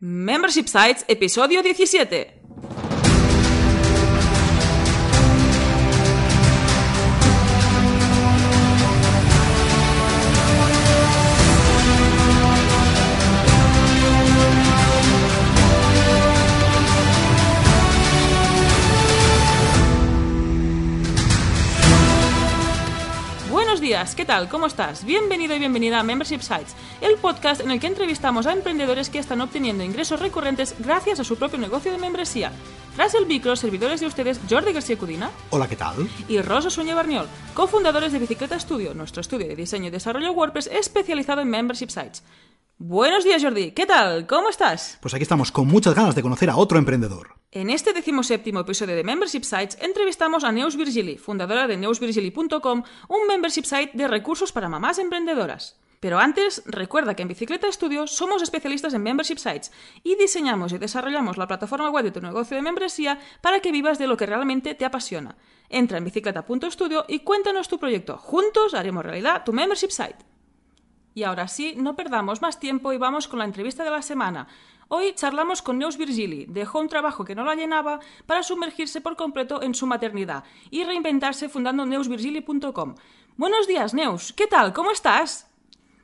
Membership Sites, episodio 17. Buenos días, ¿qué tal? ¿Cómo estás? Bienvenido y bienvenida a Membership Sites, el podcast en el que entrevistamos a emprendedores que están obteniendo ingresos recurrentes gracias a su propio negocio de membresía. Tras el micro, servidores de ustedes Jordi García Cudina Hola, ¿qué tal? y Rosa Suñé Barniol, cofundadores de Bicicleta Studio, nuestro estudio de diseño y desarrollo WordPress especializado en Membership Sites. Buenos días Jordi, ¿qué tal? ¿Cómo estás? Pues aquí estamos con muchas ganas de conocer a otro emprendedor. En este decimoséptimo episodio de Membership Sites entrevistamos a Neus Virgili, fundadora de neusvirgili.com, un membership site de recursos para mamás emprendedoras. Pero antes, recuerda que en Bicicleta Studio somos especialistas en membership sites y diseñamos y desarrollamos la plataforma web de tu negocio de membresía para que vivas de lo que realmente te apasiona. Entra en bicicleta.studio y cuéntanos tu proyecto. Juntos haremos realidad tu membership site. Y ahora sí, no perdamos más tiempo y vamos con la entrevista de la semana. Hoy charlamos con Neus Virgili. Dejó un trabajo que no la llenaba para sumergirse por completo en su maternidad y reinventarse fundando neusvirgili.com. Buenos días, Neus. ¿Qué tal? ¿Cómo estás?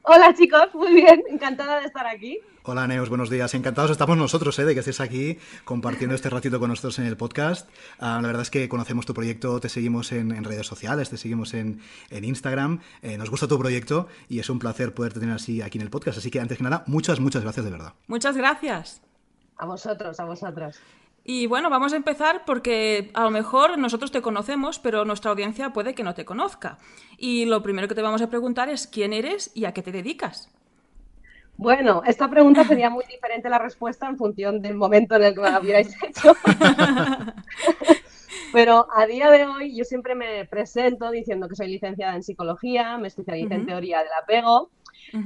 Hola chicos, muy bien, encantada de estar aquí. Hola, Neus, buenos días. Encantados estamos nosotros eh, de que estés aquí compartiendo este ratito con nosotros en el podcast. Ah, la verdad es que conocemos tu proyecto, te seguimos en, en redes sociales, te seguimos en, en Instagram. Eh, nos gusta tu proyecto y es un placer poderte tener así aquí en el podcast. Así que antes que nada, muchas, muchas gracias de verdad. Muchas gracias. A vosotros, a vosotros. Y bueno, vamos a empezar porque a lo mejor nosotros te conocemos, pero nuestra audiencia puede que no te conozca. Y lo primero que te vamos a preguntar es quién eres y a qué te dedicas. Bueno, esta pregunta sería muy diferente la respuesta en función del momento en el que me la hubierais hecho. Pero a día de hoy yo siempre me presento diciendo que soy licenciada en psicología, me especialicé en teoría del apego,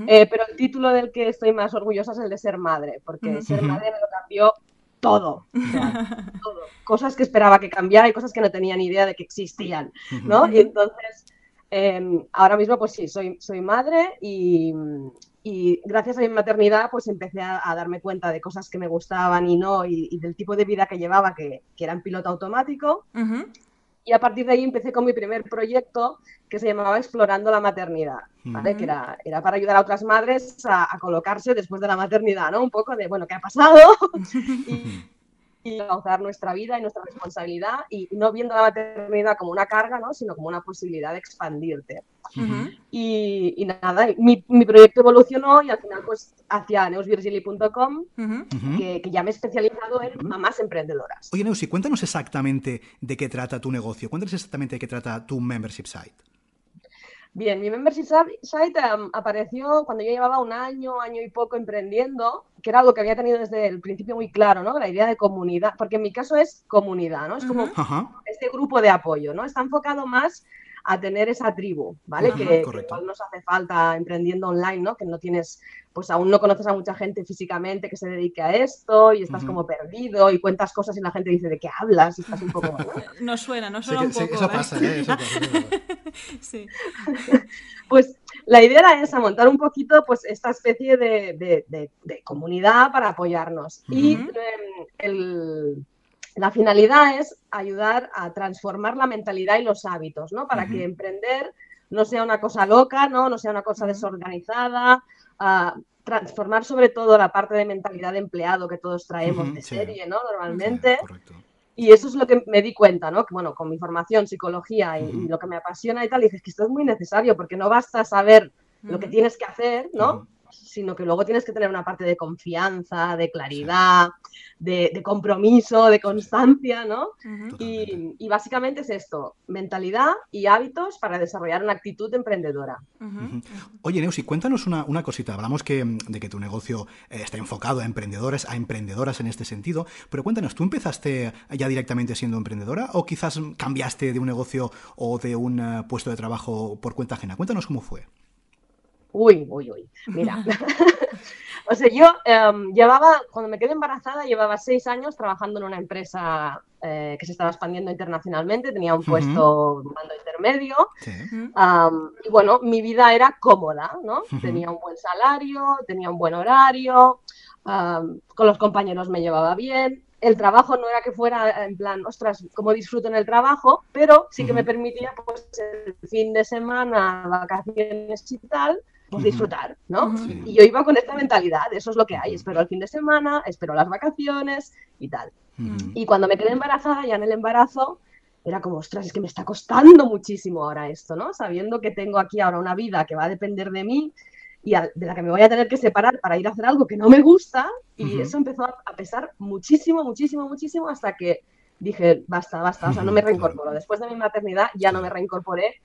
eh, pero el título del que estoy más orgullosa es el de ser madre, porque ser madre me lo cambió todo, o sea, todo. Cosas que esperaba que cambiara y cosas que no tenía ni idea de que existían. ¿no? Y entonces, eh, ahora mismo, pues sí, soy, soy madre y, y gracias a mi maternidad, pues empecé a, a darme cuenta de cosas que me gustaban y no, y, y del tipo de vida que llevaba, que, que era en piloto automático. Y a partir de ahí empecé con mi primer proyecto que se llamaba Explorando la Maternidad, ¿vale? Que era, era para ayudar a otras madres a, a colocarse después de la maternidad, ¿no? Un poco de, bueno, ¿qué ha pasado? y, y gozar nuestra vida y nuestra responsabilidad y no viendo la maternidad como una carga, ¿no? Sino como una posibilidad de expandirte. Ujú. Y, y nada, mi, mi proyecto evolucionó y al final pues hacia neusvirgili.com Ujú. Ujú. que, que ya me he especializado en mamás emprendedoras. Oye, Neus, y cuéntanos exactamente de qué trata tu negocio. Cuéntanos exactamente de qué trata tu membership site. Bien, mi membership site em, apareció cuando yo llevaba un año, año y poco emprendiendo, que era algo que había tenido desde el principio muy claro, ¿no? La idea de comunidad, porque en mi caso es comunidad, ¿no? Es como este grupo de apoyo, ¿no? Está enfocado más a tener esa tribu, ¿vale? Ajá, que, que igual nos hace falta emprendiendo online, ¿no? Que no tienes, pues aún no conoces a mucha gente físicamente que se dedique a esto y estás como perdido y cuentas cosas y la gente dice, ¿de qué hablas? Y estás un poco... ¿no? No suena, no suena un poco. eso ¿eh? pasa, ¿eh? Eso pasa, es verdad. Sí. Pues la idea era esa, montar un poquito pues esta especie de, de- de- de comunidad para apoyarnos. Y em, el- la finalidad es ayudar a transformar la mentalidad y los hábitos, ¿no? Para que emprender no sea una cosa loca, ¿no? No sea una cosa desorganizada, ah, transformar sobre todo la parte de mentalidad de empleado que todos traemos Ujú, de sí. serie, ¿no? Normalmente. Y eso es lo que me di cuenta, ¿no? Que bueno, con mi formación, psicología y, lo que me apasiona y tal, dices que esto es muy necesario porque no basta saber lo que tienes que hacer, ¿no? Sino que luego tienes que tener una parte de confianza, de claridad, de, de compromiso, de constancia, ¿no? Y, y básicamente es esto, mentalidad y hábitos para desarrollar una actitud emprendedora. Oye, Neusi, cuéntanos una, una cosita. Hablamos que, mm, de que tu negocio eh, está enfocado a emprendedores, a emprendedoras en este sentido, pero cuéntanos, ¿tú empezaste ya directamente siendo emprendedora o quizás cambiaste de un negocio o de un eh, puesto de trabajo por cuenta ajena? Cuéntanos cómo fue. Uy, uy, uy. Mira. o sea, yo em, llevaba, cuando me quedé embarazada, llevaba seis años trabajando en una empresa eh, que se estaba expandiendo internacionalmente, tenía un puesto de mando intermedio. Sí. Y bueno, mi vida era cómoda, ¿no? Tenía un buen salario, tenía un buen horario, con los compañeros me llevaba bien, el trabajo no era que fuera en plan, ostras, como disfruto en el trabajo, pero sí que me permitía, pues, el fin de semana, vacaciones y tal, pues disfrutar, ¿no? Y yo iba con esta mentalidad, eso es lo que hay, espero el fin de semana, espero las vacaciones y tal. Y cuando me quedé embarazada, ya en el embarazo, era como, ostras, es que me está costando muchísimo ahora esto, ¿no? Sabiendo que tengo aquí ahora una vida que va a depender de mí, y de la que me voy a tener que separar para ir a hacer algo que no me gusta. Y eso empezó a, pesar muchísimo, muchísimo, muchísimo hasta que dije, basta, basta, o sea, no me reincorporo. Después de mi maternidad ya no me reincorporé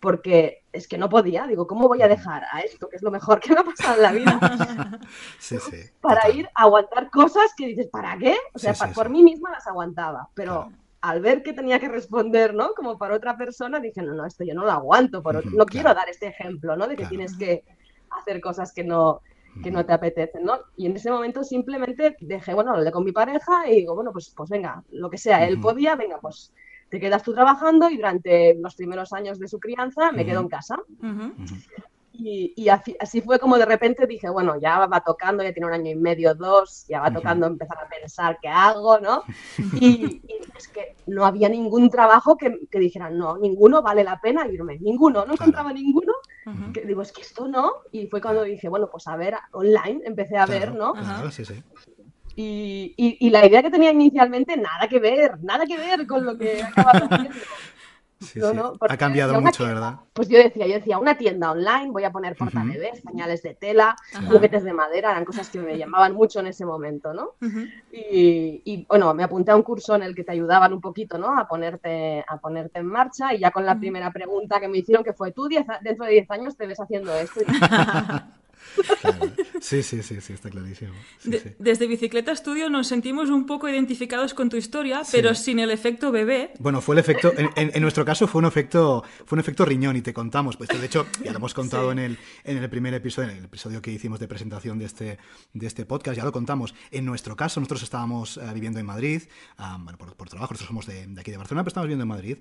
porque es que no podía. Digo, ¿cómo voy a dejar a esto, que es lo mejor que me ha pasado en la vida? Sí, sí. Para ir a aguantar cosas que dices, ¿para qué? O sea, por mí misma las aguantaba, pero... Al ver que tenía que responder, ¿no? Como para otra persona, dije, no, no, esto yo no lo aguanto, no quiero dar este ejemplo, ¿no? De que tienes que, hacer cosas que no, que no te apetecen, ¿no? Y en ese momento simplemente dejé, bueno, hablé con mi pareja y digo, bueno, pues, pues venga, lo que sea, él podía, venga, pues te quedas tú trabajando y durante los primeros años de su crianza me quedo en casa. Y, así, fue como de repente dije, bueno, ya va tocando, ya tiene un año y medio, dos, ya va tocando empezar a pensar qué hago, ¿no? Y, es que no había ningún trabajo que, que dijeran, no, ninguno vale la pena irme, ninguno, no encontraba ninguno que digo, es que esto no. Y fue cuando dije, bueno, pues a ver, online empecé a ver, ¿no? sí, sí. Y, y, la idea que tenía inicialmente, nada que ver, nada que ver con lo que acaba haciendo. Sí, ha cambiado mucho, ¿verdad? Pues yo decía, yo decía, una tienda online, voy a poner portabebés, pañales de tela, juguetes de madera, eran cosas que me llamaban mucho en ese momento, ¿no? y, bueno, me apunté a un curso en el que te ayudaban un poquito, ¿no? A ponerte, a ponerte en marcha y ya con la primera pregunta que me hicieron, que fue, tú dentro de 10 años te ves haciendo esto. Sí, sí, sí, sí, está clarísimo. Desde Bicicleta Estudio nos sentimos un poco identificados con tu historia, pero sin el efecto bebé. Bueno, fue el efecto, en, nuestro caso fue un efecto, fue un efecto riñón y te contamos, pues de hecho ya lo hemos contado en, el, en el primer episodio, en el episodio que hicimos de presentación de este, de este podcast, ya lo contamos. En nuestro caso, nosotros estábamos eh, viviendo en Madrid, bueno, por, trabajo, nosotros somos de, aquí de Barcelona, pero estábamos viviendo en Madrid.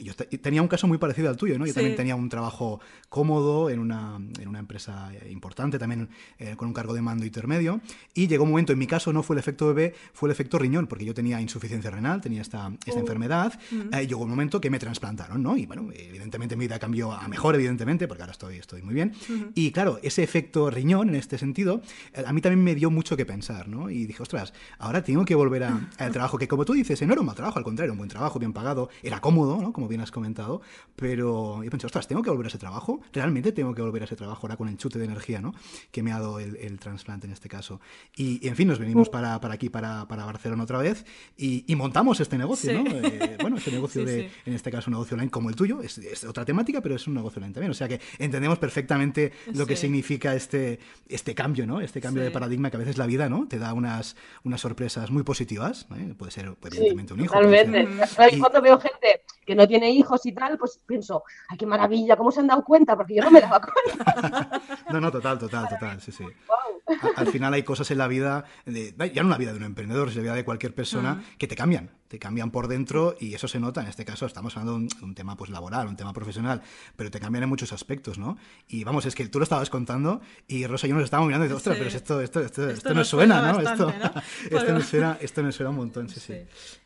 yo tenía un caso muy parecido al tuyo, ¿no? Yo también tenía un trabajo cómodo en una, en una empresa importante, también eh, con un cargo de mando intermedio. Y llegó un momento, en mi caso no fue el efecto bebé, fue el efecto riñón, porque yo tenía insuficiencia renal, tenía esta, esta oh. enfermedad. Mm. Eh, llegó un momento que me trasplantaron, ¿no? Y bueno, evidentemente mi vida cambió a mejor, evidentemente, porque ahora estoy, estoy muy bien. Y claro, ese efecto riñón, en este sentido, eh, a mí también me dio mucho que pensar, ¿no? Y dije, ostras, ahora tengo que volver al trabajo, que como tú dices, no era un mal trabajo, al contrario, un buen trabajo, bien pagado, era cómodo, ¿no? Como bien has comentado, pero yo pensé, ostras, tengo que volver a ese trabajo, realmente tengo que volver a ese trabajo ahora con el chute de energía, ¿no? Que me ha dado el, el trasplante en este caso. Y, en fin, nos venimos para, para aquí, para, para, Barcelona otra vez, y, montamos este negocio, ¿no? Eh, bueno, este negocio de, en este caso, un negocio online como el tuyo, es, otra temática, pero es un negocio online también. O sea que entendemos perfectamente lo que significa este, este cambio, ¿no? Este cambio de paradigma que a veces la vida, ¿no? Te da unas, unas sorpresas muy positivas. ¿eh? Puede ser, evidentemente, un hijo. Totalmente. Cuando veo gente que no tiene hijos y tal, pues pienso, ay, qué maravilla, ¿cómo se han dado cuenta? Porque yo no me daba cuenta. no, no, total, total, total, sí, sí. Al final hay cosas en la vida, de, ya no la vida de un emprendedor, es la vida de cualquier persona, que te cambian, te cambian por dentro y eso se nota. En este caso estamos hablando de un, tema pues laboral, un tema profesional, pero te cambian en muchos aspectos, ¿no? Y vamos, es que tú lo estabas contando y Rosa y yo nos estábamos mirando y dices, ostras, pero esto, esto, esto, esto, nos suena, ¿no? esto, esto, nos suena, esto nos suena un montón, sí, sí.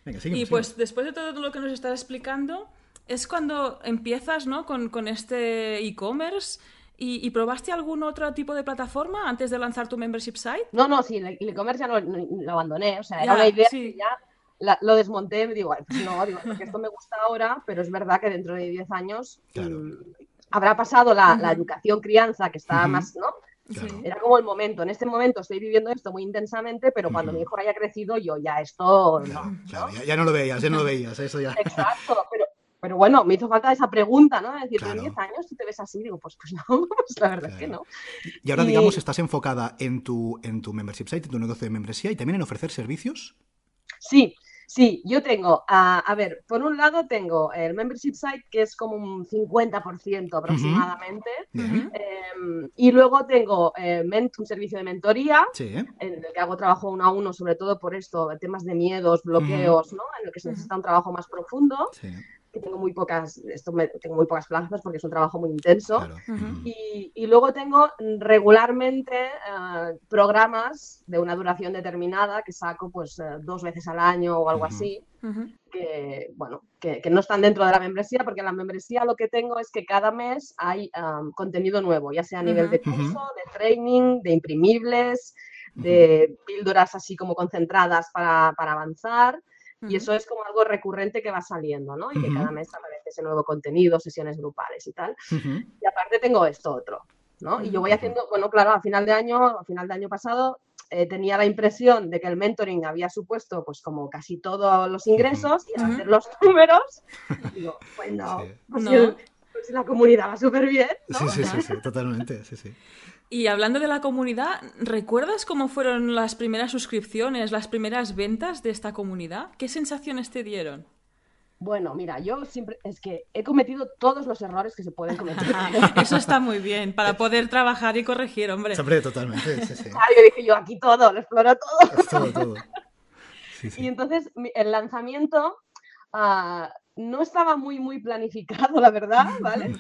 Venga, y pues después de todo lo que nos estás explicando, es cuando empiezas, ¿no? Con, con este e-commerce ¿Y, probaste algún otro tipo de plataforma antes de lanzar tu membership site? No, no, sí, el e-commerce ya lo, abandoné. O sea, era una idea que ya lo desmonté y digo, pues no, digo, porque esto me gusta ahora, pero es verdad que dentro de 10 años mm, habrá pasado la, educación crianza que está más, ¿no? Era como el momento. En este momento estoy viviendo esto muy intensamente, pero cuando mi hijo haya crecido, yo ya esto. no, Ya, no lo veías, ya no lo veías, eso ya. Exacto, pero pero bueno, me hizo falta esa pregunta, ¿no? Es decir, en 10 años tú te ves así, digo, pues, pues no, pues la verdad es que no. Y ahora, digamos, estás enfocada en tu, en tu membership site, en tu negocio de membresía y también en ofrecer servicios. Sí, sí, yo tengo, a, ver, por un lado tengo el membership site, que es como un 50% aproximadamente, em, y luego tengo eh, un servicio de mentoría, en el que hago trabajo uno a uno, sobre todo por esto, temas de miedos, bloqueos, ¿no? En el que se necesita un trabajo más profundo. Sí que tengo muy pocas, esto me- tengo muy pocas plazas porque es un trabajo muy intenso. Claro. Y, y luego tengo regularmente eh, programas de una duración determinada que saco pues eh, dos veces al año o algo así, que, bueno, que, que no están dentro de la membresía, porque en la membresía lo que tengo es que cada mes hay um, contenido nuevo, ya sea a nivel de curso, de training, de imprimibles, de píldoras así como concentradas para, para avanzar. Y eso es como algo recurrente que va saliendo, ¿no? Y que cada mes aparece ese nuevo contenido, sesiones grupales y tal. Y aparte tengo esto otro, ¿no? Y yo voy haciendo, bueno, claro, a final de año, a final de año pasado, eh, tenía la impresión de que el mentoring había supuesto, pues, como casi todos los ingresos, y al hacer los números, digo, pues no, Sí. pues, No. Pues la comunidad va súper bien, ¿no? Sí, sí, sí, sí, totalmente, sí, sí. Y hablando de la comunidad, ¿recuerdas cómo fueron las primeras suscripciones, las primeras ventas de esta comunidad? ¿Qué sensaciones te dieron? Bueno, mira, yo siempre, es que he cometido todos los errores que se pueden cometer. Eso está muy bien, para poder trabajar y corregir, hombre. Hombre, totalmente, sí, sí. Claro, yo dije yo aquí todo, lo exploro todo. Todo, todo. Sí, Y entonces el lanzamiento ah, no estaba muy, muy planificado, la verdad, ¿vale?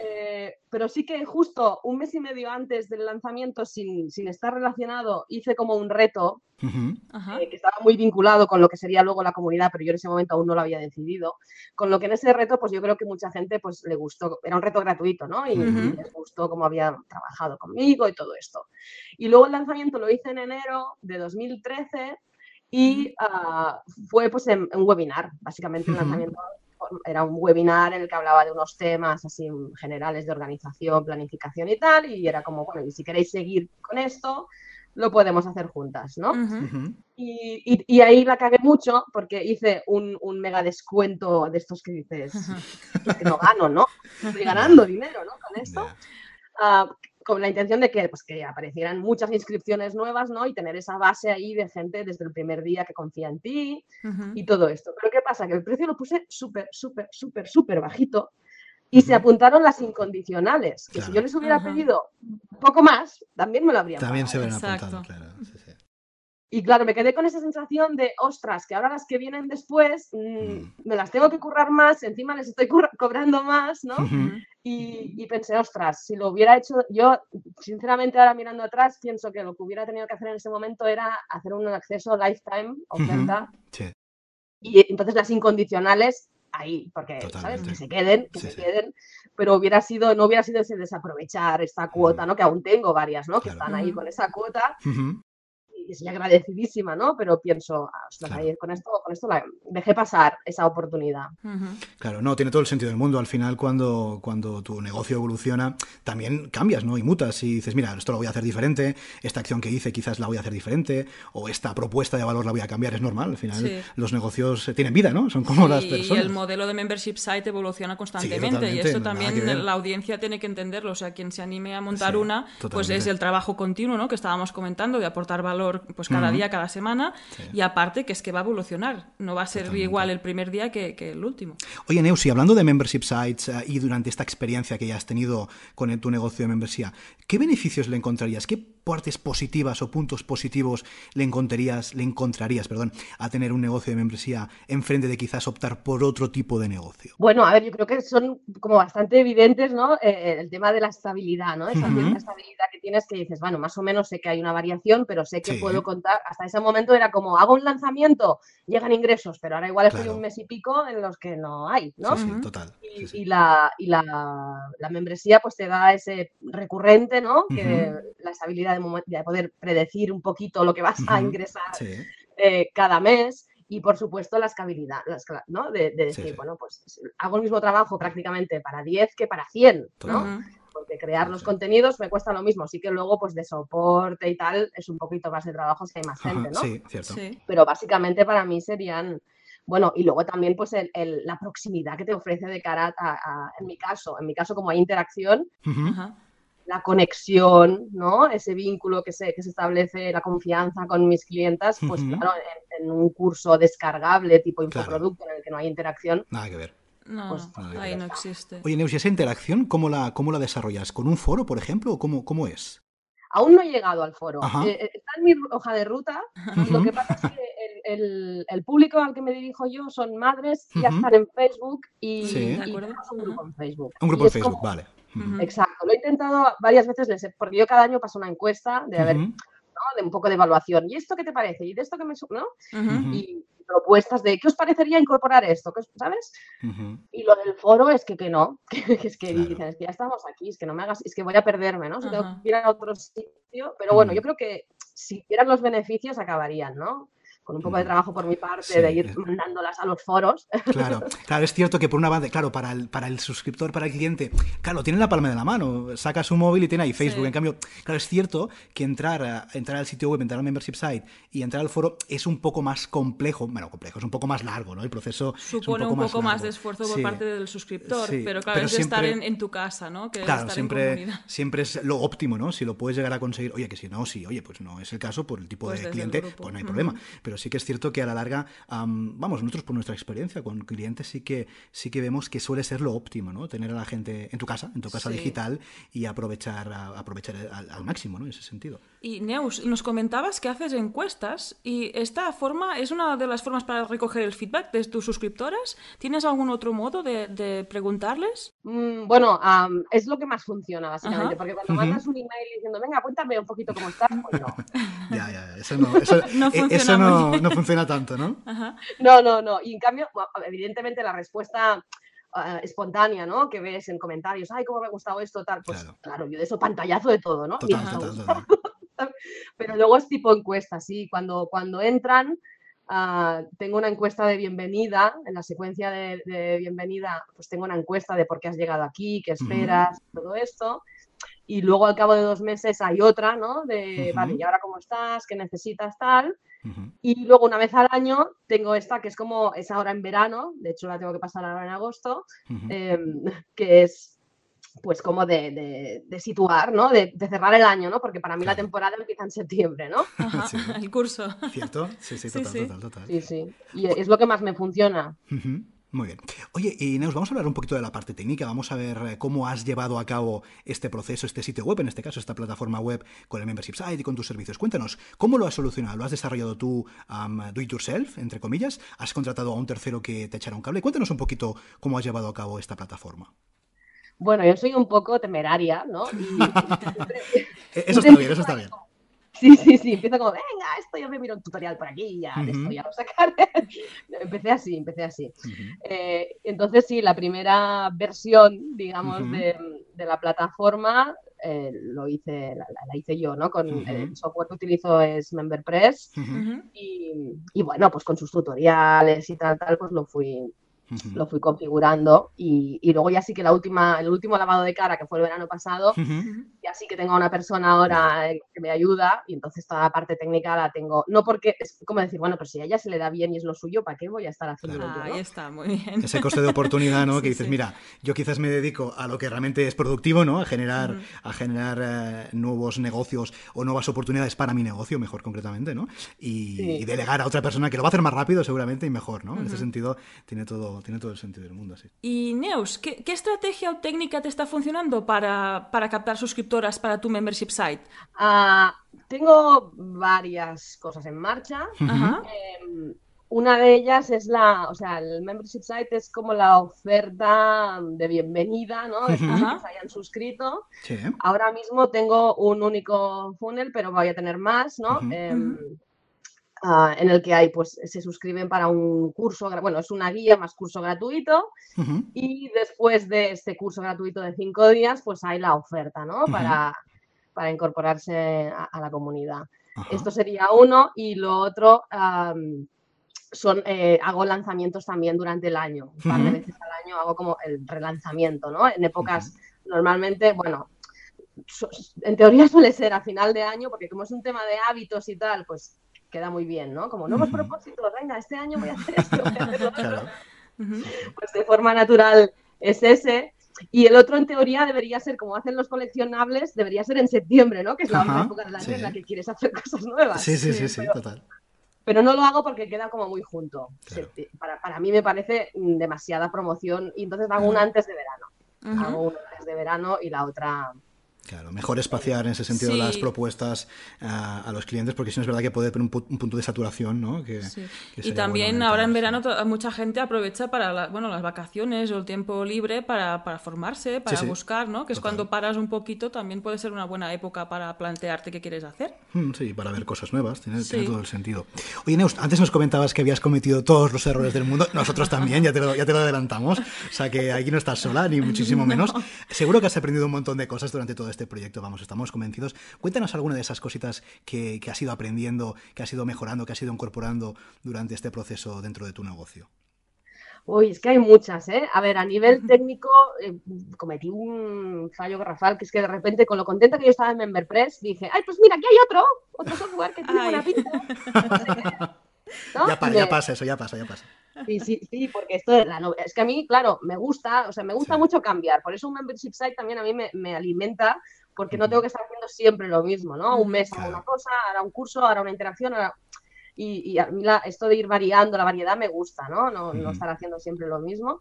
Eh, pero sí que justo un mes y medio antes del lanzamiento, sin, sin estar relacionado, hice como un reto eh, que estaba muy vinculado con lo que sería luego la comunidad, pero yo en ese momento aún no lo había decidido. Con lo que en ese reto, pues yo creo que mucha gente pues le gustó, era un reto gratuito, ¿no? Y, les gustó cómo había trabajado conmigo y todo esto. Y luego el lanzamiento lo hice en enero de 2013 y ah, fue pues en, un webinar, básicamente el lanzamiento era un webinar en el que hablaba de unos temas así generales de organización, planificación y tal, y era como, bueno, y si queréis seguir con esto, lo podemos hacer juntas, ¿no? Y, y- y ahí la cagué mucho porque hice un, un mega descuento de estos que dices, "Es que no gano, ¿no? Estoy ganando dinero, ¿no? Con esto. Con la intención de que, pues, que aparecieran muchas inscripciones nuevas, ¿no? Y tener esa base ahí de gente desde el primer día que confía en ti y todo esto. Pero ¿qué pasa? Que el precio lo puse súper, súper, súper, súper bajito y se apuntaron las incondicionales, que si yo les hubiera pedido un poco más, también me lo habrían También pagado. se ven apuntado, claro. Sí, sí. Y claro, me quedé con esa sensación de, ostras, que ahora las que vienen después mm, Mm. me las tengo que currar más, encima les estoy cobrando más, ¿no? Y, y pensé, ostras, si lo hubiera hecho, yo sinceramente ahora mirando atrás, pienso que lo que hubiera tenido que hacer en ese momento era hacer un acceso lifetime, oferta, Sí. y entonces las incondicionales ahí, porque, ¿sabes? Totalmente. Que se queden, que Sí, se sí. queden, pero hubiera sido, no hubiera sido ese desaprovechar esta cuota, ¿no? Que aún tengo varias, ¿no? Que Claro. están ahí con esa cuota Ujú. Y estoy agradecidísima, ¿no? Pero pienso, ah, ostras, Claro. con esto, con esto la, dejé pasar esa oportunidad. Claro, no, tiene todo el sentido del mundo. Al final, cuando, cuando tu negocio evoluciona, también cambias, ¿no? Y mutas y dices, mira, esto lo voy a hacer diferente, esta acción que hice quizás la voy a hacer diferente, o esta propuesta de valor la voy a cambiar, es normal. Al final, Sí. los negocios eh, tienen vida, ¿no? Son como las Y personas. el modelo de membership site evoluciona constantemente y ver. también la audiencia tiene que entenderlo. O sea, quien se anime a montar Sí, una, pues es el trabajo continuo, ¿no? Que estábamos comentando, de aportar valor pues cada día, cada semana. Sí. Y aparte que es que va a evolucionar. No va a ser Totalmente. igual el primer día que, que el último. Oye, Neusi, hablando de membership sites eh, y durante esta experiencia que ya has tenido con el- tu negocio de membresía, ¿qué beneficios le encontrarías? ¿Qué partes positivas o puntos positivos le encontrarías, le encontrarías perdón, a tener un negocio de membresía enfrente de quizás optar por otro tipo de negocio? Bueno, a ver, yo creo que son como bastante evidentes, ¿no? Eh, el tema de la estabilidad, ¿no? Esa cierta estabilidad que tienes que dices, bueno, más o menos sé que hay una variación, pero sé que Sí. puedo contar. Hasta ese momento era como, hago un lanzamiento, llegan ingresos, pero ahora igual estoy Claro. un mes y pico en los que no hay, ¿no? Sí, total. Y, Sí, sí. y la, y la, la membresía pues te da ese recurrente, ¿no? Que la estabilidad de, de poder predecir un poquito lo que vas a ingresar Sí, eh, cada mes y por supuesto la escalabilidad, la escala- ¿no? De, de Sí, decir, sí. bueno, pues hago el mismo trabajo prácticamente para 10 que para 100, ¿no? Porque crear Sí, los sí. contenidos me cuesta lo mismo, sí que luego pues de soporte y tal es un poquito más de trabajo si hay más gente, ¿no? sí, cierto. Sí. Pero básicamente para mí serían, bueno, y luego también pues el- el- la proximidad que te ofrece de cara a, a- en mi caso, en mi caso como hay interacción, Ujú. Ajá. La conexión, ¿no? Ese vínculo que se, que se establece, la confianza con mis clientas, pues claro, en, en un curso descargable tipo Claro. infoproducto en el que no hay interacción, Nada que ver. No, Pues, ahí ya no existe. Oye, Neusi, ¿esa interacción cómo la, cómo la desarrollas? ¿Con un foro, por ejemplo? ¿O cómo, cómo es? aún no he llegado al foro. Eh, eh, está en mi hoja de ruta. y Lo que pasa es que el, el, el público al que me dirijo yo son madres, ya Ujú. están en Facebook y, Sí. y un grupo en Facebook. Un grupo Y de es Facebook, como- vale. Exacto, lo he intentado varias veces, les he- porque yo cada año paso una encuesta de, a ver, Ujú. ¿no? de un poco de evaluación. ¿Y esto qué te parece? ¿Y de esto qué me... ¿no? Y propuestas de, ¿qué os parecería incorporar esto? ¿Qué os- ¿Sabes? Y lo del foro es que, que no, que es que Claro. dicen, es que ya estamos aquí, es que no me hagas, es que voy a perderme, ¿no? Si tengo que ir a otro sitio, pero bueno, yo creo que si vieran los beneficios acabarían, ¿no? Con un poco de trabajo por mi parte, Sí, de ir es- mandándolas a los foros. Claro, claro, es cierto que por una banda, claro, para el, para el suscriptor, para el cliente, claro, tiene la palma de la mano, saca su móvil y tiene ahí Facebook. Sí. En cambio, claro, es cierto que entrar, a- entrar al sitio web, entrar al membership site y entrar al foro es un poco más complejo, bueno, complejo, es un poco más largo, ¿no? El proceso Supone es un poco, más largo. de esfuerzo por Sí. parte del suscriptor, Sí, pero claro, pero es de estar siempre- en, en tu casa, ¿no? Que Claro, estar en siempre, comunidad. siempre es lo óptimo, ¿no? Si lo puedes llegar a conseguir, oye, que si no, sí, oye, pues no es el caso por el tipo Pues de cliente, pues no hay problema. Pero sí que es cierto que a la larga, am, vamos, nosotros por nuestra experiencia con clientes sí que sí que vemos que suele ser lo óptimo, ¿no? Tener a la gente en tu casa, en tu casa Sí. digital y aprovechar a- aprovechar al, al máximo, ¿no? En ese sentido. Y Neus, nos comentabas que haces encuestas y esta forma es una de las formas para recoger el feedback de tus suscriptoras. ¿Tienes algún otro modo de, de preguntarles? Mm, bueno, es lo que más funciona, básicamente, Ajá. porque cuando mandas un email diciendo, venga, cuéntame un poquito cómo estás, pues no. Ya, ya, eso no, eso, No eh, funciona eso muy no, funciona tanto, ¿no? Ajá. No, no, no. Y en cambio, evidentemente la respuesta ah, espontánea, ¿no? Que ves en comentarios, ay, cómo me ha gustado esto, tal. Pues Claro. claro, yo de eso pantallazo de todo, ¿no? Total, total, total. Pero luego es tipo encuesta, sí. Cuando, cuando entran, ah, tengo una encuesta de bienvenida. En la secuencia de, de bienvenida, pues tengo una encuesta de por qué has llegado aquí, qué esperas, todo esto. Y luego al cabo de dos meses hay otra, ¿no? De, vale, ¿y ahora cómo estás? ¿Qué necesitas? Tal. Y luego una vez al año tengo esta que es como, es ahora en verano, de hecho la tengo que pasar ahora en agosto, em, que es pues como de, de- de situar, ¿no? De, de cerrar el año, ¿no? Porque para mí la temporada empieza en septiembre, ¿no? Ajá, Sí. el curso. ¿Cierto? Sí, sí, Sí, total, sí. total, total. Sí, sí. Y es lo que más me funciona. Ujú, Muy bien. Oye, y Neus, vamos a hablar un poquito de la parte técnica, vamos a ver eh, cómo has llevado a cabo este proceso, este sitio web, en este caso, esta plataforma web con el Membership Site y con tus servicios. Cuéntanos, ¿cómo lo has solucionado? ¿Lo has desarrollado tú do it yourself, entre comillas? ¿Has contratado a un tercero que te echara un cable? Cuéntanos un poquito cómo has llevado a cabo esta plataforma. Bueno, yo soy un poco temeraria, ¿no? Y- Eso está bien, eso está bien. Sí, sí, sí, empiezo como, venga, esto yo me miro un tutorial por aquí, ya, de esto ya lo sacaré. empecé así, empecé así. Eh, entonces, sí, la primera versión, digamos, de, de la plataforma eh, lo hice, la, la- hice yo, ¿no? Con Ujú. el software que utilizo es MemberPress y, y bueno, pues con sus tutoriales y tal, tal, pues lo fui, lo fui configurando y, y luego ya sí que la última, el último lavado de cara, que fue el verano pasado, ujú. ya sí que tengo a una persona ahora eh, que me ayuda y entonces toda la parte técnica la tengo, no porque es como decir, bueno, pues si a ella se le da bien y es lo suyo, ¿para qué voy a estar haciéndolo yo? Ahí no? está, muy bien. Ese coste de oportunidad, ¿no? Sí, que dices, sí. mira, yo quizás me dedico a lo que realmente es productivo, ¿no? A generar, a generar eh, nuevos negocios o nuevas oportunidades para mi negocio, mejor concretamente, ¿no? Y, Sí. y delegar a otra persona que lo va a hacer más rápido seguramente y mejor, ¿no? En ese sentido, tiene todo, tiene todo el sentido del mundo, sí. Y Neus, ¿qué, qué estrategia o técnica te está funcionando para, para captar suscriptoras para tu membership site? Ah, tengo varias cosas en marcha. Em, una de ellas es la, o sea, el membership site es como la oferta de bienvenida, ¿no? De que se hayan suscrito. Sí. Ahora mismo tengo un único funnel, pero voy a tener más, ¿no? Em, ah, en el que hay, pues, se suscriben para un curso, bueno, es una guía más curso gratuito. Ujú. Y después de este curso gratuito de cinco días, pues hay la oferta, ¿no? Ujú. Para, para incorporarse a, a la comunidad. Ajá. Esto sería uno. Y lo otro, am, son, eh, hago lanzamientos también durante el año. Un par de veces al año hago como el relanzamiento, ¿no? En épocas, normalmente, bueno, en teoría suele ser a final de año, porque como es un tema de hábitos y tal, pues queda muy bien, ¿no? Como nuevos propósitos, venga, este año voy a hacer esto, voy a hacer lo otro Claro. Pues de forma natural es ese. Y el otro, en teoría, debería ser, como hacen los coleccionables, debería ser en septiembre, ¿no? Que es la Ajá, otra época del año en la que quieres hacer cosas nuevas. Sí, sí, sí, Sí, pero- total. Pero no lo hago porque queda como muy junto. Claro. Se- para, para mí me parece mm, demasiada promoción y entonces hago una antes de verano. Hago una antes de verano y la otra Claro, mejor espaciar en ese sentido las propuestas a, los clientes, porque si no es verdad que puede tener un, punto de saturación, ¿no? Que, y también ahora en verano mucha gente aprovecha para bueno, las vacaciones o el tiempo libre para, para formarse, para buscar, ¿no? Que es cuando paras un poquito, también puede ser una buena época para plantearte qué quieres hacer. Mm, sí, para ver cosas nuevas, tiene, todo el sentido. Oye, Neus, antes nos comentabas que habías cometido todos los errores del mundo, nosotros también, ya te lo, ya te lo adelantamos, o sea que aquí no estás sola, ni muchísimo menos. Seguro que has aprendido un montón de cosas durante todo este proyecto, vamos, estamos convencidos. Cuéntanos alguna de esas cositas que, has ido aprendiendo, que has ido mejorando, que has ido incorporando durante este proceso dentro de tu negocio. Uy, es que hay muchas, ¿eh? A ver, a nivel técnico eh, cometí un fallo garrafal, que es que de repente, con lo contenta que yo estaba en MemberPress, dije, ay, pues mira, aquí hay otro, otro software que tiene buena pinta. Ya, pasa eso, ya pasa, ya pasa. Sí, sí, sí, porque esto es, la es que a mí, claro, me gusta, o sea, me gusta mucho cambiar. Por eso un membership site también a mí me alimenta porque no tengo que estar haciendo siempre lo mismo, ¿no? Un mes hago una cosa, ahora un curso, ahora una interacción, ahora y, a mí esto de ir variando, la variedad me gusta, ¿no? No, estar haciendo siempre lo mismo.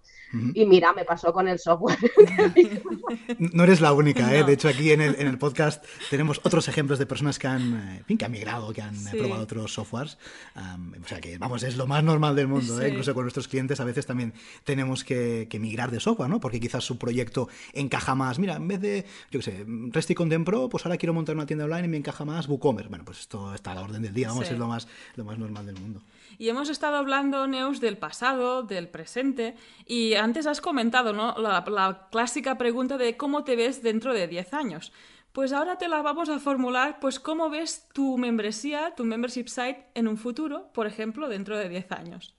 Y mira, me pasó con el software. no eres la única, ¿eh? De hecho, aquí en el, en el, podcast tenemos otros ejemplos de personas que han, eh, que han migrado, que han eh, probado otros softwares. o sea que, vamos, es lo más normal del mundo, ¿eh? Incluso con nuestros clientes a veces también tenemos que, que, migrar de software, ¿no? Porque quizás su proyecto encaja más. Mira, en vez de, yo qué sé, Resti Content Pro, pues ahora quiero montar una tienda online y me encaja más WooCommerce. Bueno, pues esto está a la orden del día, vamos, es lo más más normal del mundo. Y hemos estado hablando, Neus, del pasado, del presente, y antes has comentado ¿no? la, la clásica pregunta de cómo te ves dentro de 10 años. Pues ahora te la vamos a formular, pues cómo ves tu membresía, tu membership site en un futuro, por ejemplo, dentro de 10 años.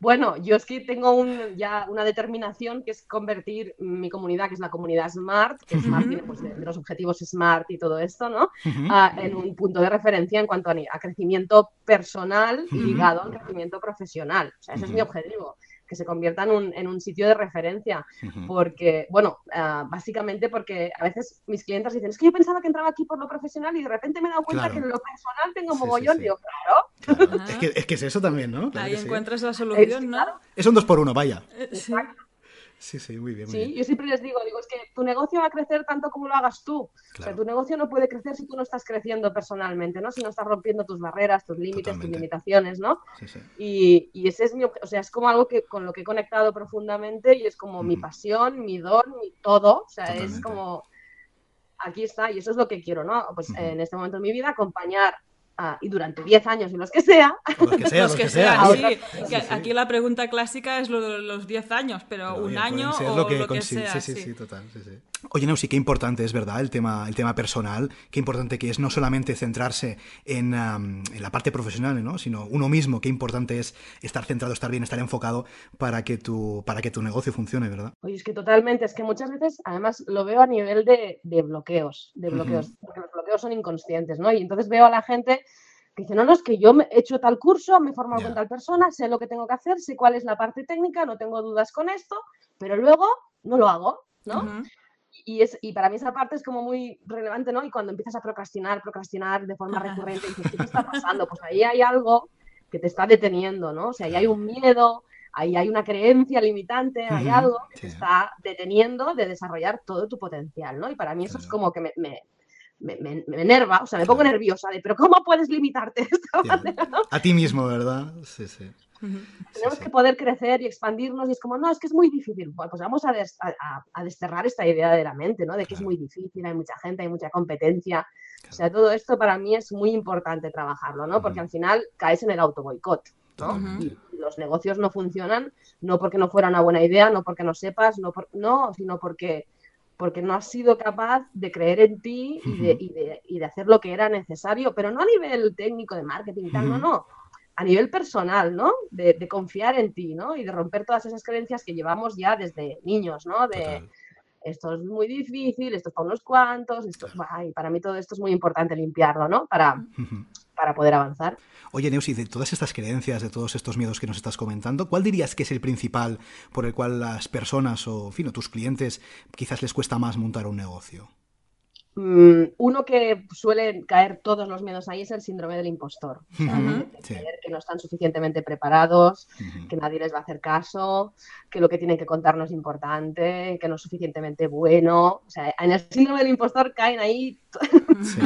Bueno, yo es que tengo un, ya una determinación que es convertir mi comunidad, que es la comunidad Smart, que Smart tiene pues, de, los objetivos Smart y todo esto, ¿no? en un punto de referencia en cuanto a, crecimiento personal ligado al crecimiento profesional. O sea, ese es mi objetivo que se convierta en un, en un sitio de referencia. Porque, bueno, ah, básicamente porque a veces mis clientes dicen, es que yo pensaba que entraba aquí por lo profesional y de repente me he dado cuenta que en lo personal tengo mogollón. Digo, claro. Es, que, es, que, es eso también, ¿no? Ahí encuentras la solución, ¿no? Es un dos por uno, vaya. Eh, Sí, sí, muy bien. sí, yo siempre les digo, digo, es que tu negocio va a crecer tanto como lo hagas tú. O sea, tu negocio no puede crecer si tú no estás creciendo personalmente, ¿no? Si no estás rompiendo tus barreras, tus límites, tus limitaciones, ¿no? Sí, sí. Y, y, ese es mi, o sea, es como algo que con lo que he conectado profundamente y es como mi pasión, mi don, mi todo. O sea, es como aquí está y eso es lo que quiero, ¿no? Pues en este momento de mi vida acompañar y durante 10 años y los que sea. Los que sea, los, que, sea. Aquí la pregunta clásica es lo de los 10 años, pero, un año o lo que, sea. Sí, sí, sí, total. Oye, Neusi, qué importante es, ¿verdad? El tema, el tema personal, qué importante que es no solamente centrarse en, en, la parte profesional, ¿no? sino uno mismo, qué importante es estar centrado, estar bien, estar enfocado para que tu, para que tu negocio funcione, ¿verdad? Oye, es que totalmente, es que muchas veces, además, lo veo a nivel de, de bloqueos, de bloqueos, porque los bloqueos son inconscientes, ¿no? Y entonces veo a la gente que dice, no, no, es que yo he hecho tal curso, me he formado con tal persona, sé lo que tengo que hacer, sé cuál es la parte técnica, no tengo dudas con esto, pero luego no lo hago, ¿no? Y, es, y para mí esa parte es como muy relevante, ¿no? Y cuando empiezas a procrastinar, procrastinar de forma recurrente, dices, ¿qué está pasando? Pues ahí hay algo que te está deteniendo, ¿no? O sea, ahí hay un miedo, ahí hay una creencia limitante, hay algo que te está deteniendo de desarrollar todo tu potencial, ¿no? Y para mí eso es como que me, me, me, enerva, o sea, me pongo nerviosa de, pero ¿cómo puedes limitarte A ti mismo, ¿verdad? Sí, sí. Tenemos que poder crecer y expandirnos y es como, no, es que es muy difícil. Pues vamos a, a, desterrar esta idea de la mente, ¿no? De que es muy difícil, hay mucha gente, hay mucha competencia. O sea, todo esto para mí es muy importante trabajarlo, ¿no? Porque al final caes en el auto boicot, ¿no? Y los negocios no funcionan no porque no fuera una buena idea, no porque no sepas, no, por, no sino porque porque no has sido capaz de creer en ti y de, y, de, y de, hacer lo que era necesario, pero no a nivel técnico de marketing tal, no, no, a nivel personal, ¿no? De, de, confiar en ti, ¿no? Y de romper todas esas creencias que llevamos ya desde niños, ¿no? De esto es muy difícil, esto es para unos cuantos, esto, ay, para mí todo esto es muy importante limpiarlo, ¿no? Para, para poder avanzar. Oye, Neusi, de todas estas creencias, de todos estos miedos que nos estás comentando, ¿cuál dirías que es el principal por el cual las personas o, en fin, tus clientes quizás les cuesta más montar un negocio? Mm, uno que suele caer todos los miedos ahí es el síndrome del impostor. O sea, Ujú, de sí. que no están suficientemente preparados, Ujú. que nadie les va a hacer caso, que lo que tienen que contar no es importante, que no es suficientemente bueno. O sea, en el síndrome del impostor caen ahí. Sí.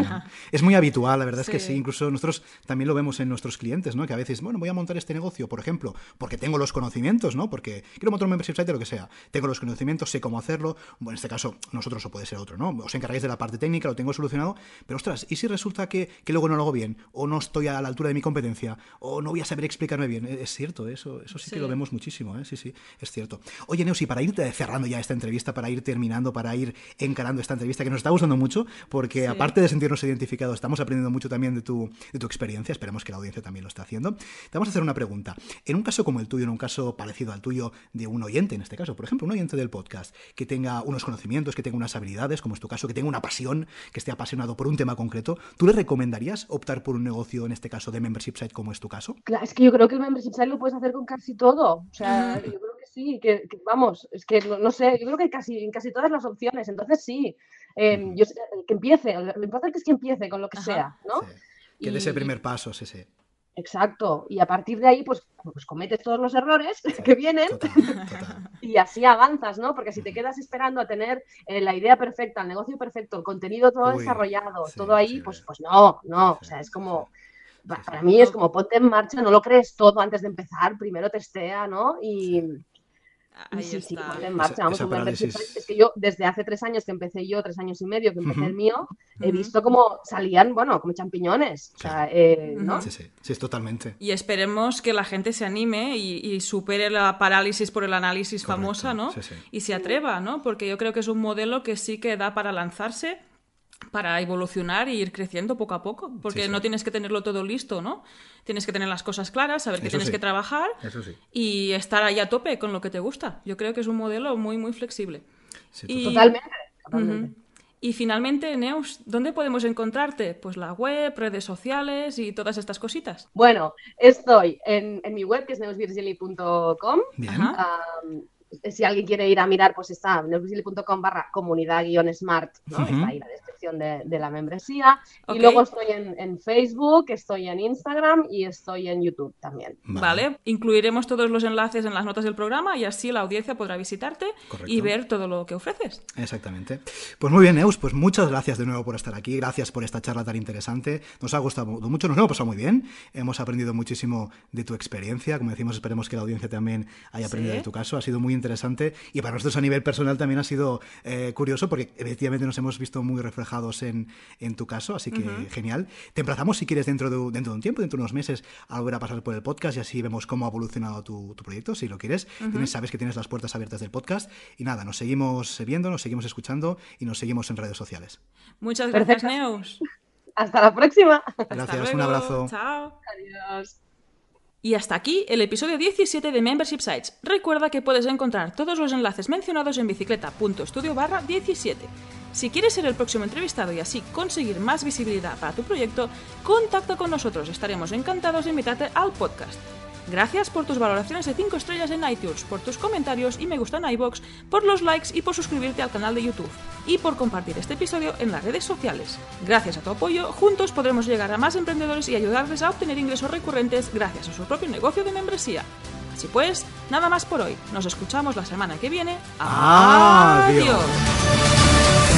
Es muy habitual, la verdad es que Sí. Incluso nosotros también lo vemos en nuestros clientes, ¿no? Que a veces, bueno, voy a montar este negocio, por ejemplo, porque tengo los conocimientos, ¿no? Porque quiero montar un membership site de lo que sea. Tengo los conocimientos, sé cómo hacerlo. Bueno, en este caso, nosotros o puede ser otro, ¿no? Os encargáis de la parte técnica, lo tengo solucionado. Pero ostras, ¿y si resulta que, que luego no lo hago bien? O no estoy a la altura de mi competencia? O no voy a saber explicarme bien. Es cierto, eso, eso sí, que lo vemos muchísimo, ¿eh? Sí, sí, es cierto. Oye, Neus, y para ir cerrando ya esta entrevista, para ir terminando, para ir encarando esta entrevista, que nos está gustando mucho, porque aparte de sentirnos identificados, estamos aprendiendo mucho también de tu, de tu experiencia, esperemos que la audiencia también lo esté haciendo. Te vamos a hacer una pregunta. En un caso como el tuyo, en un caso parecido al tuyo de un oyente, en este caso, por ejemplo, un oyente del podcast, que tenga unos conocimientos, que tenga unas habilidades, como es tu caso, que tenga una pasión, que esté apasionado por un tema concreto, ¿tú le recomendarías optar por un negocio, en este caso, de membership site, como es tu caso? Claro, es que yo creo que el membership site lo puedes hacer con casi todo. O sea, Ujú. yo creo que sí, que, que vamos, es que no, no sé, yo creo que casi en casi todas las opciones. Entonces sí, eh, yo sé- que empiece, lo importante es que empiece con lo que Ajá. sea, ¿no? Sí. Que dé ese primer paso, sí, sí. Exacto. Y a partir de ahí, pues, pues cometes todos los errores que vienen Total, total. y así avanzas, ¿no? Porque si te quedas esperando a tener eh, la idea perfecta, el negocio perfecto, el contenido todo Uy, desarrollado, sí, todo ahí, sí. pues, pues no, no. O sea, es como, sí. pa- Sí, para sí. mí es como ponte en marcha, no lo crees todo antes de empezar, primero testea, ¿no? Y, y Ahí sí, sí, está. ponte en marcha. Esa- Vamos, esa parálisis. Es que yo, desde hace tres años que empecé yo, tres años y medio que empecé Ujú. el mío, he Ujú. visto como salían, bueno, como champiñones. O sea, Claro. eh, ¿no? Sí, sí, sí, es totalmente. Y esperemos que la gente se anime y, y supere la parálisis por el análisis Correcto, famosa, ¿no? sí, sí. Y se atreva, ¿no? Porque yo creo que es un modelo que sí que da para lanzarse, para evolucionar e ir creciendo poco a poco. Porque Sí, sí. no tienes que tenerlo todo listo, ¿no? Tienes que tener las cosas claras, saber que Eso tienes sí. que trabajar Eso sí. y estar ahí a tope con lo que te gusta. Yo creo que es un modelo muy, muy flexible. Sí, Y- Totalmente. Y finalmente, Neus, ¿dónde podemos encontrarte? Pues la web, redes sociales y todas estas cositas. Bueno, estoy en, en mi web, que es neusvirgili.com. Bien. Si alguien quiere ir a mirar, pues está neusvirgili.com barra comunidad guion smart, ¿no? Está ahí la descripción de, de la membresía. Y luego estoy en, en Facebook, estoy en Instagram y estoy en YouTube también. Vale. Incluiremos todos los enlaces en las notas del programa y así la audiencia podrá visitarte Correcto. y ver todo lo que ofreces. Exactamente. Pues muy bien, Neus, pues muchas gracias de nuevo por estar aquí, gracias por esta charla tan interesante. Nos ha gustado mucho, nos hemos pasado muy bien, hemos aprendido muchísimo de tu experiencia, como decimos, esperemos que la audiencia también haya aprendido Sí. de tu caso, ha sido muy interesante y para nosotros a nivel personal también ha sido eh, curioso porque efectivamente nos hemos visto muy reflejados en, en tu caso, así que genial. Te emplazamos si quieres dentro de, dentro de un tiempo, dentro de unos meses, a volver a pasar por el podcast y así vemos cómo ha evolucionado tu, tu proyecto, si lo quieres. Tienes- sabes que tienes las puertas abiertas del podcast y nada, nos seguimos viendo, nos seguimos escuchando y nos seguimos en redes sociales. Muchas gracias, Perfecto. Neus. Hasta la próxima. Gracias, un abrazo. Chao. Adiós. Y hasta aquí el episodio 17 de Membership Sites. Recuerda que puedes encontrar todos los enlaces mencionados en bicicleta.studio barra 17. Si quieres ser el próximo entrevistado y así conseguir más visibilidad para tu proyecto, contacta con nosotros. Estaremos encantados de invitarte al podcast. Gracias por tus valoraciones de 5 estrellas en iTunes, por tus comentarios y me gusta en iBox, por los likes y por suscribirte al canal de YouTube y por compartir este episodio en las redes sociales. Gracias a tu apoyo, juntos podremos llegar a más emprendedores y ayudarles a obtener ingresos recurrentes gracias a su propio negocio de membresía. Así pues, nada más por hoy. Nos escuchamos la semana que viene. Adiós. Adiós.